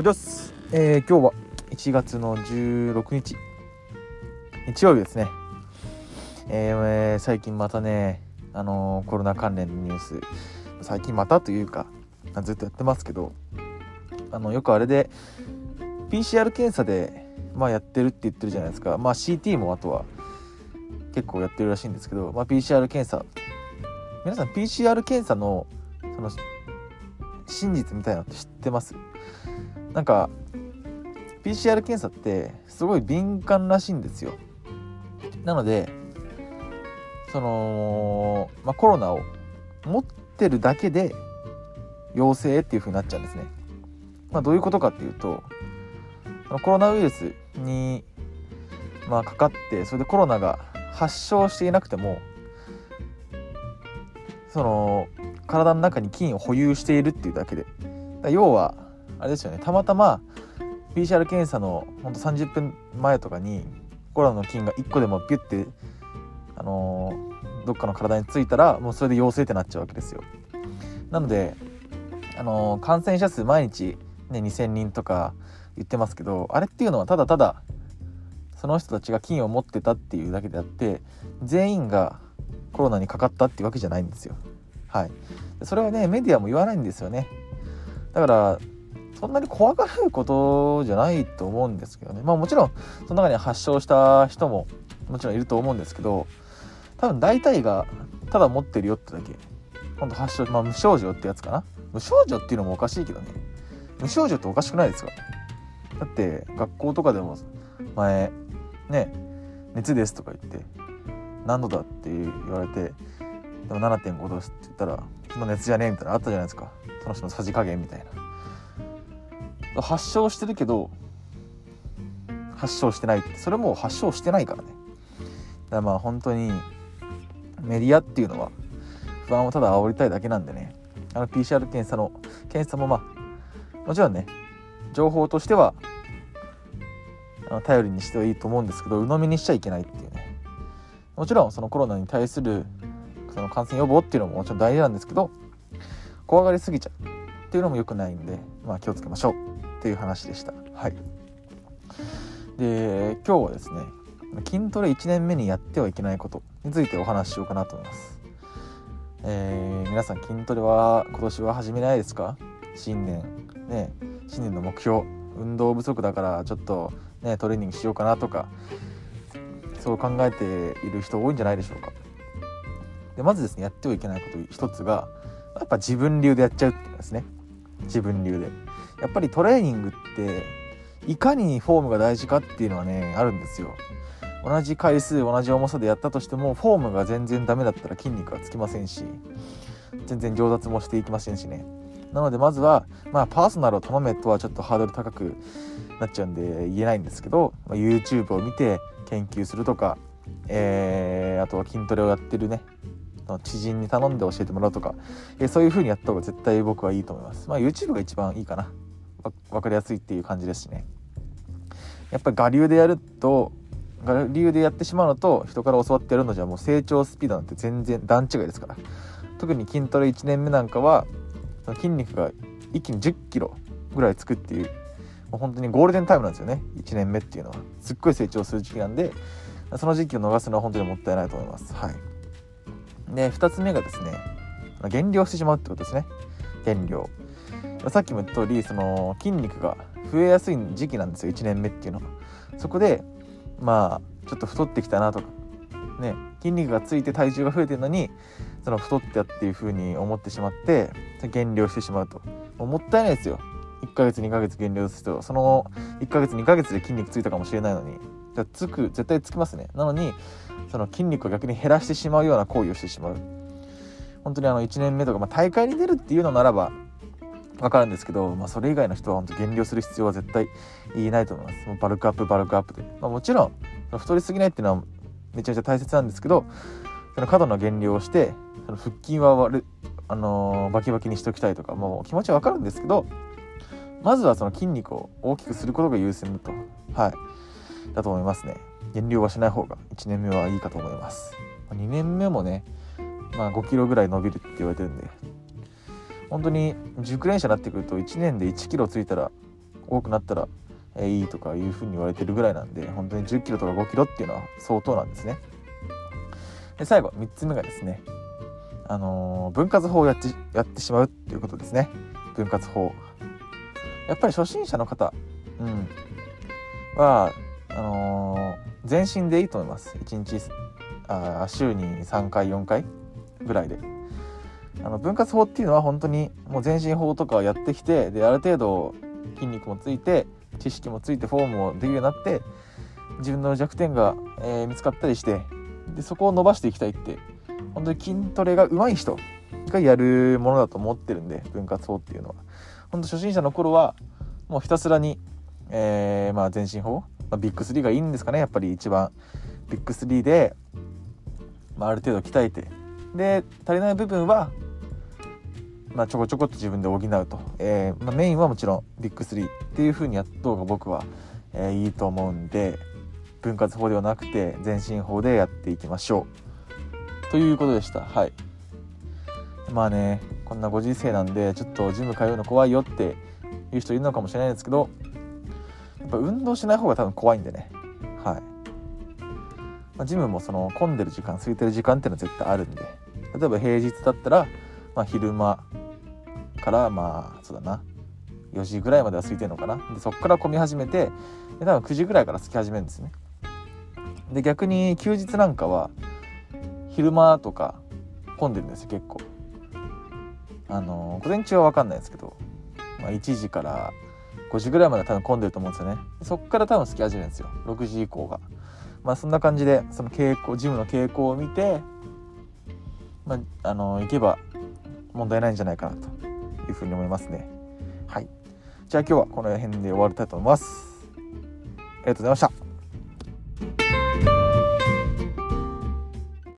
おじゃす、えー、今日は1月の16日。日曜日ですね、えー、最近またねあのー、コロナ関連のニュース。最近またというかずっとやってますけどあのよくあれで PCR 検査で、まあ、やってるって言ってるじゃないですか、まあ、CT もあとは結構やってるらしいんですけど、まあ、PCR 検査。皆さん PCR 検査のその真実みたいなのって知ってます？なんか PCR 検査ってすごい敏感らしいんですよ。なのでその、まあ、コロナを持ってるだけで陽性っていう風になっちゃうんですね、まあ、どういうことかっていうとコロナウイルスに、まあ、かかってそれでコロナが発症していなくてもその体の中に菌を保有しているっていうだけで。要はあれですよね。たまたま PCR 検査のほんと30分前とかにコロナの菌が1個でもピュッてあのー、どっかの体についたらもうそれで陽性ってなっちゃうわけですよ。なのであのー、感染者数毎日ね2,000人とか言ってますけどあれっていうのはただただその人たちが菌を持ってたっていうだけであって全員がコロナにかかったっていうわけじゃないんですよ。はい。それはねメディアも言わないんですよね。だからそんなに怖がることじゃないと思うんですけどね。まあもちろんその中には発症した人ももちろんいると思うんですけど多分大体がただ持ってるよってだけ。ほんと発症まあ無症状ってやつかな。無症状っていうのもおかしいけどね。無症状っておかしくないですかだって学校とかでも前ね熱ですとか言って何度だって言われてでも7.5度って言ったらその熱じゃねえみたいなのあったじゃないですか。その人のさじ加減みたいな。発症してるけど発症してないって。それも発症してないからね。だからまあ本当にメディアっていうのは不安をただ煽りたいだけなんでね。あの PCR 検査の検査もまあもちろんね情報としては頼りにしてはいいと思うんですけど鵜呑みにしちゃいけないっていうね。もちろんそのコロナに対するその感染予防っていうのももちろん大事なんですけど怖がりすぎちゃうっていうのも良くないんで、まあ、気をつけましょう。っていう話でした。はい、で今日はですね筋トレ1年目にやってはいけないことについてお話ししようかなと思います。えー、皆さん筋トレは今年は始めないですか？新年。ね新年の目標。運動不足だからちょっとねトレーニングしようかなとか。そう考えている人多いんじゃないでしょうか。でまずですねやってはいけないこと一つがやっぱ自分流でやっちゃうっていうですね。自分流で。やっぱりトレーニングっていかにフォームが大事かっていうのはねあるんですよ同じ回数同じ重さでやったとしてもフォームが全然ダメだったら筋肉はつきませんし全然上達もしていきませんしねなのでまずはまあパーソナルを頼めとはちょっとハードル高くなっちゃうんで言えないんですけど、まあ、YouTube を見て研究するとか、えー、あとは筋トレをやってるね知人に頼んで教えてもらうとか、えそういう風にやった方が絶対僕はいいと思います。まあ YouTube が一番いいかな。分かりやすいっていう感じですしね。やっぱり我流でやると我流でやってしまうのと人から教わってやるのじゃもう成長スピードなんて全然段違いですから。特に筋トレ1年目なんかは筋肉が一気に1 0キロぐらいつくっていうもう本当にゴールデンタイムなんですよね。1年目っていうのは。すっごい成長する時期なんでその時期を逃すのは本当にもったいないと思います。はい。で2つ目がですね減量してしまうってことですね。減量。さっきも言った通りその筋肉が増えやすい時期なんですよ。1年目っていうのはそこでまあちょっと太ってきたなとか。ね筋肉がついて体重が増えてるのにその太ったっていう風に思ってしまって減量してしまうと。もったいないですよ。1ヶ月2ヶ月減量するとその1ヶ月2ヶ月で筋肉ついたかもしれないのに。じゃつく絶対つきますね。なのにその筋肉を逆に減らしてしまうような行為をしてしまう。本当にあの1年目とか、まあ、大会に出るっていうのならば分かるんですけど、まあ、それ以外の人は本当減量する必要は絶対言えないと思います。もうバルクアップバルクアップで、まあ、もちろん太りすぎないっていうのはめちゃめちゃ大切なんですけどその過度の減量をしてその腹筋は割る、あのー、バキバキにしときたいとかもう気持ちは分かるんですけどまずはその筋肉を大きくすることが優先だとはいだと思いますね。減量はしない方が1年目はいいかと思います。2年目もねまあ5キロぐらい伸びるって言われてるんで。本当に熟練者になってくると1年で1キロついたら多くなったら、いいとかいうふうに言われてるぐらいなんで本当に1 0キロとか5キロっていうのは相当なんですね。で最後3つ目がですねあのー、分割法をやってやってしまうっていうことですね。分割法。やっぱり初心者の方、うん、はあのー、全身でいいと思います。1日あ週に3回4回。ぐらいで。あの分割法っていうのは本当にもう全身法とかをやってきてである程度筋肉もついて知識もついてフォームもできるようになって自分の弱点が、えー、見つかったりしてでそこを伸ばしていきたいって本当に筋トレが上手い人がやるものだと思ってるんで分割法っていうのは。本当初心者の頃はもうひたすらに、えー、まあ全身法、まあ、ビッグ3がいいんですかねやっぱり一番。ビッグ3で、まあ、ある程度鍛えてで足りない部分はまあ、ちょこちょこっと自分で補うと、えーまあ、メインはもちろんビッグ3っていう風にやった方が僕は、えー、いいと思うんで分割法ではなくて全身法でやっていきましょう。ということでした。はい。まあねこんなご時世なんでちょっとジム通うの怖いよっていう人いるのかもしれないですけどやっぱ運動しない方が多分怖いんでね。はい、まあ、ジムもその混んでる時間空いてる時間っていうのは絶対あるんで。例えば平日だったら、まあ、昼間からまあそうだな。4時ぐらいまでは空いてるのかな。でそこから混み始めてで多分9時ぐらいから空き始めるんですね。で逆に休日なんかは昼間とか混んでるんですよ結構。あの午前中は分かんないですけど、まあ、1時から5時ぐらいまで多分混んでると思うんですよね。そこから多分空き始めるんですよ。6時以降が。まあそんな感じでその傾向ジムの傾向を見てまあ、あの行けば問題ないんじゃないかなというふうに思いますね。はい。じゃあ今日はこの辺で終わりたいと思います。ありがとうございました。